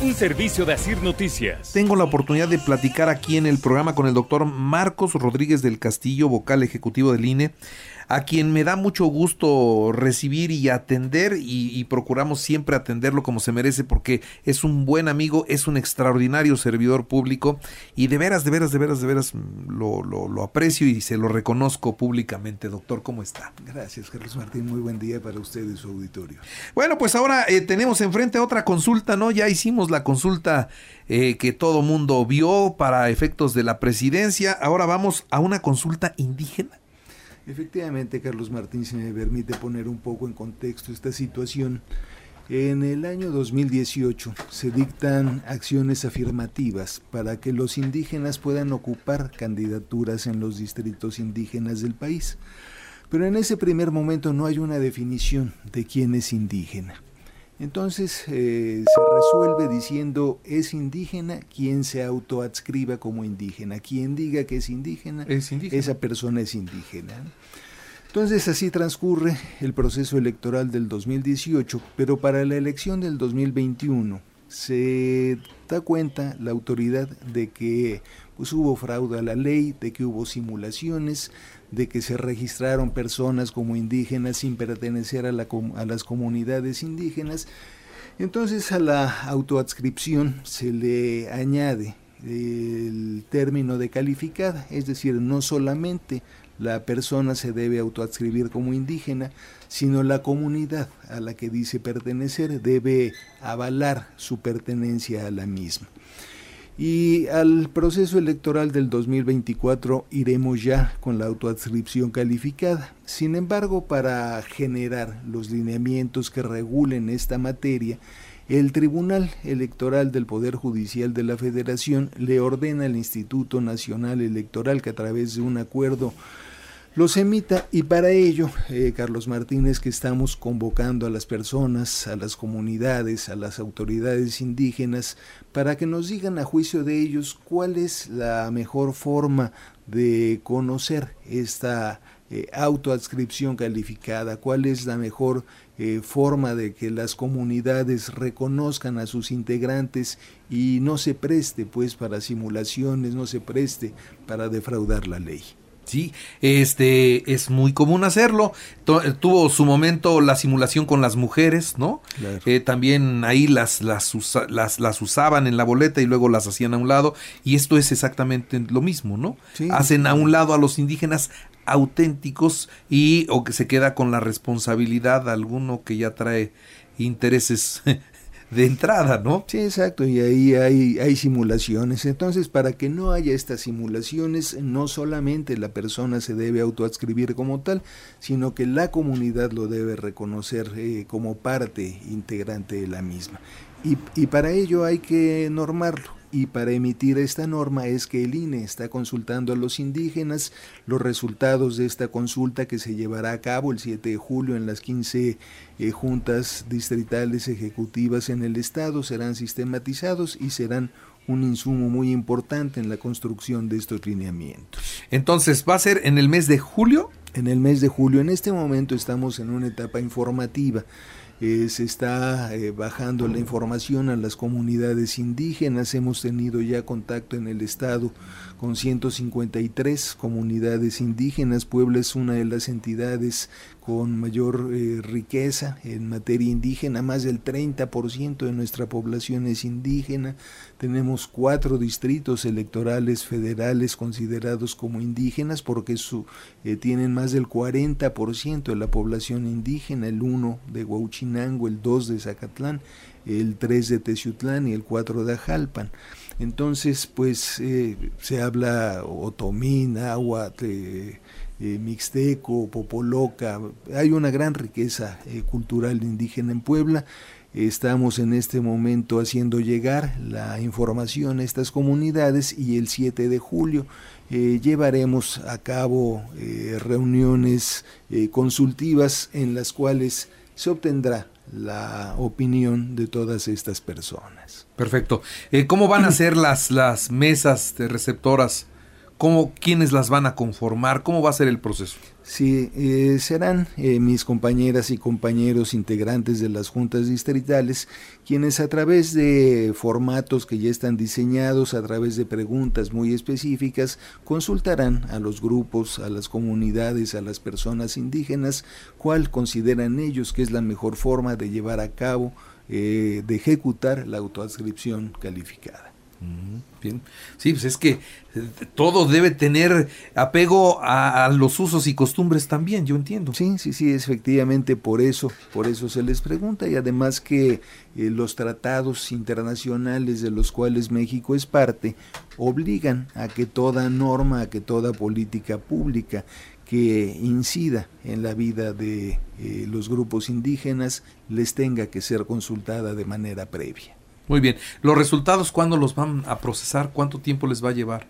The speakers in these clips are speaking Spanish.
Un servicio de Asir Noticias. Tengo la oportunidad de platicar aquí en el programa con el doctor Marcos Rodríguez del Castillo, vocal ejecutivo del INE a quien me da mucho gusto recibir y atender y, procuramos siempre atenderlo como se merece porque es un buen amigo, es un extraordinario servidor público y de veras, de veras, de veras, de veras lo, lo, aprecio y se lo reconozco públicamente. Doctor, ¿cómo está? Gracias, Carlos Martín. Muy buen día para usted y su auditorio. Bueno, pues ahora eh, tenemos enfrente otra consulta, ¿no? Ya hicimos la consulta eh, que todo mundo vio para efectos de la presidencia. Ahora vamos a una consulta indígena. Efectivamente, Carlos Martín, si me permite poner un poco en contexto esta situación. En el año 2018 se dictan acciones afirmativas para que los indígenas puedan ocupar candidaturas en los distritos indígenas del país. Pero en ese primer momento no hay una definición de quién es indígena. Entonces eh, se resuelve diciendo es indígena quien se autoadscriba como indígena. Quien diga que es indígena, esa persona es indígena. Entonces así transcurre el proceso electoral del 2018, pero para la elección del 2021 se da cuenta la autoridad de que pues, hubo fraude a la ley, de que hubo simulaciones, de que se registraron personas como indígenas sin pertenecer a, a las comunidades indígenas. Entonces a la autoadscripción se le añade el término de calificada, es decir, no solamente la persona se debe autoadscribir como indígena, sino la comunidad a la que dice pertenecer debe avalar su pertenencia a la misma. Y al proceso electoral del 2024 iremos ya con la autoadscripción calificada. Sin embargo, para generar los lineamientos que regulen esta materia, el Tribunal Electoral del Poder Judicial de la Federación le ordena al Instituto Nacional Electoral que a través de un acuerdo los emita y para ello, eh, Carlos Martínez, que estamos convocando a las personas, a las comunidades, a las autoridades indígenas, para que nos digan a juicio de ellos cuál es la mejor forma de conocer esta eh, autoadscripción calificada, cuál es la mejor eh, forma de que las comunidades reconozcan a sus integrantes y no se preste pues para simulaciones, no se preste para defraudar la ley. Sí, este es muy común hacerlo. Eh, tuvo su momento la simulación con las mujeres, ¿no? Eh, también ahí las las, las, las, usaban en la boleta y luego las hacían a un lado. Y esto es exactamente lo mismo, ¿no? Hacen a un lado a los indígenas auténticos y o que se queda con la responsabilidad alguno que ya trae intereses de entrada, ¿no? Sí, exacto, y ahí hay, hay simulaciones. Entonces, para que no haya estas simulaciones, no solamente la persona se debe autoadscribir como tal, sino que la comunidad lo debe reconocer eh, como parte integrante de la misma. Y, y para ello hay que normarlo y para emitir esta norma es que el INE está consultando a los indígenas los resultados de esta consulta que se llevará a cabo el 7 de julio en las 15 eh, juntas distritales ejecutivas en el estado serán sistematizados y serán un insumo muy importante en la construcción de estos lineamientos. Entonces, ¿va a ser en el mes de julio? En el mes de julio. En este momento estamos en una etapa informativa. Eh, se está eh, bajando la información a las comunidades indígenas. Hemos tenido ya contacto en el estado con 153 comunidades indígenas. Puebla es una de las entidades con mayor eh, riqueza en materia indígena, más del 30% de nuestra población es indígena, tenemos cuatro distritos electorales federales considerados como indígenas porque su, eh, tienen más del 40% de la población indígena, el 1 de Huauchinango, el 2 de Zacatlán, el 3 de Teciutlán y el 4 de Ajalpan. Entonces, pues eh, se habla otomí, agua eh, mixteco, popoloca, hay una gran riqueza cultural indígena en Puebla. Estamos en este momento haciendo llegar la información a estas comunidades y el 7 de julio eh, llevaremos a cabo eh, reuniones eh, consultivas en las cuales se obtendrá la opinión de todas estas personas. Perfecto. ¿Cómo van a ser las, las mesas de receptoras? ¿Cómo, ¿Quiénes las van a conformar? ¿Cómo va a ser el proceso? Sí, eh, serán eh, mis compañeras y compañeros integrantes de las juntas distritales quienes a través de formatos que ya están diseñados, a través de preguntas muy específicas, consultarán a los grupos, a las comunidades, a las personas indígenas, cuál consideran ellos que es la mejor forma de llevar a cabo, eh, de ejecutar la autoadscripción calificada. Bien. Sí, pues es que eh, todo debe tener apego a, los usos y costumbres también, yo entiendo. Sí, sí, sí, efectivamente por eso, por eso se les pregunta y además que eh, los tratados internacionales de los cuales México es parte obligan a que toda norma, a que toda política pública que incida en la vida de eh, los grupos indígenas les tenga que ser consultada de manera previa. Muy bien. ¿Los resultados cuándo los van a procesar? ¿Cuánto tiempo les va a llevar?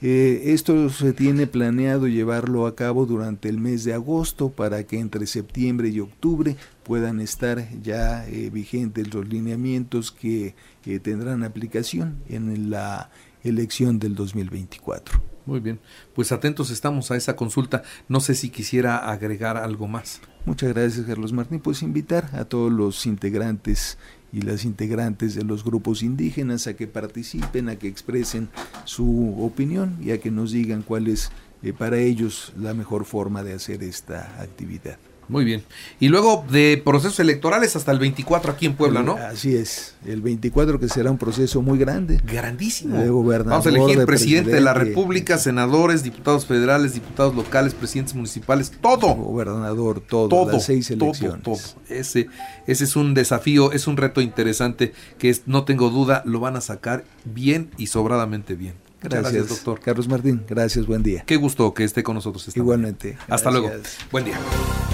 Eh, esto se tiene planeado llevarlo a cabo durante el mes de agosto para que entre septiembre y octubre puedan estar ya eh, vigentes los lineamientos que eh, tendrán aplicación en la elección del 2024. Muy bien, pues atentos estamos a esa consulta. No sé si quisiera agregar algo más. Muchas gracias, Carlos Martín. Pues invitar a todos los integrantes y las integrantes de los grupos indígenas a que participen, a que expresen su opinión y a que nos digan cuál es eh, para ellos la mejor forma de hacer esta actividad. Muy bien. Y luego de procesos electorales hasta el 24 aquí en Puebla, ¿no? Así es. El 24 que será un proceso muy grande. Grandísimo. Vamos a elegir presidente, de la República, senadores, diputados federales, diputados locales, presidentes municipales, todo. Gobernador, todo. Todo. Las seis elecciones. Todo, Ese, ese es un desafío, es un reto interesante que es, no tengo duda, lo van a sacar bien y sobradamente bien. Gracias, doctor. Carlos Martín, gracias, buen día. Qué gusto que esté con nosotros. Igualmente. Hasta luego. Buen día.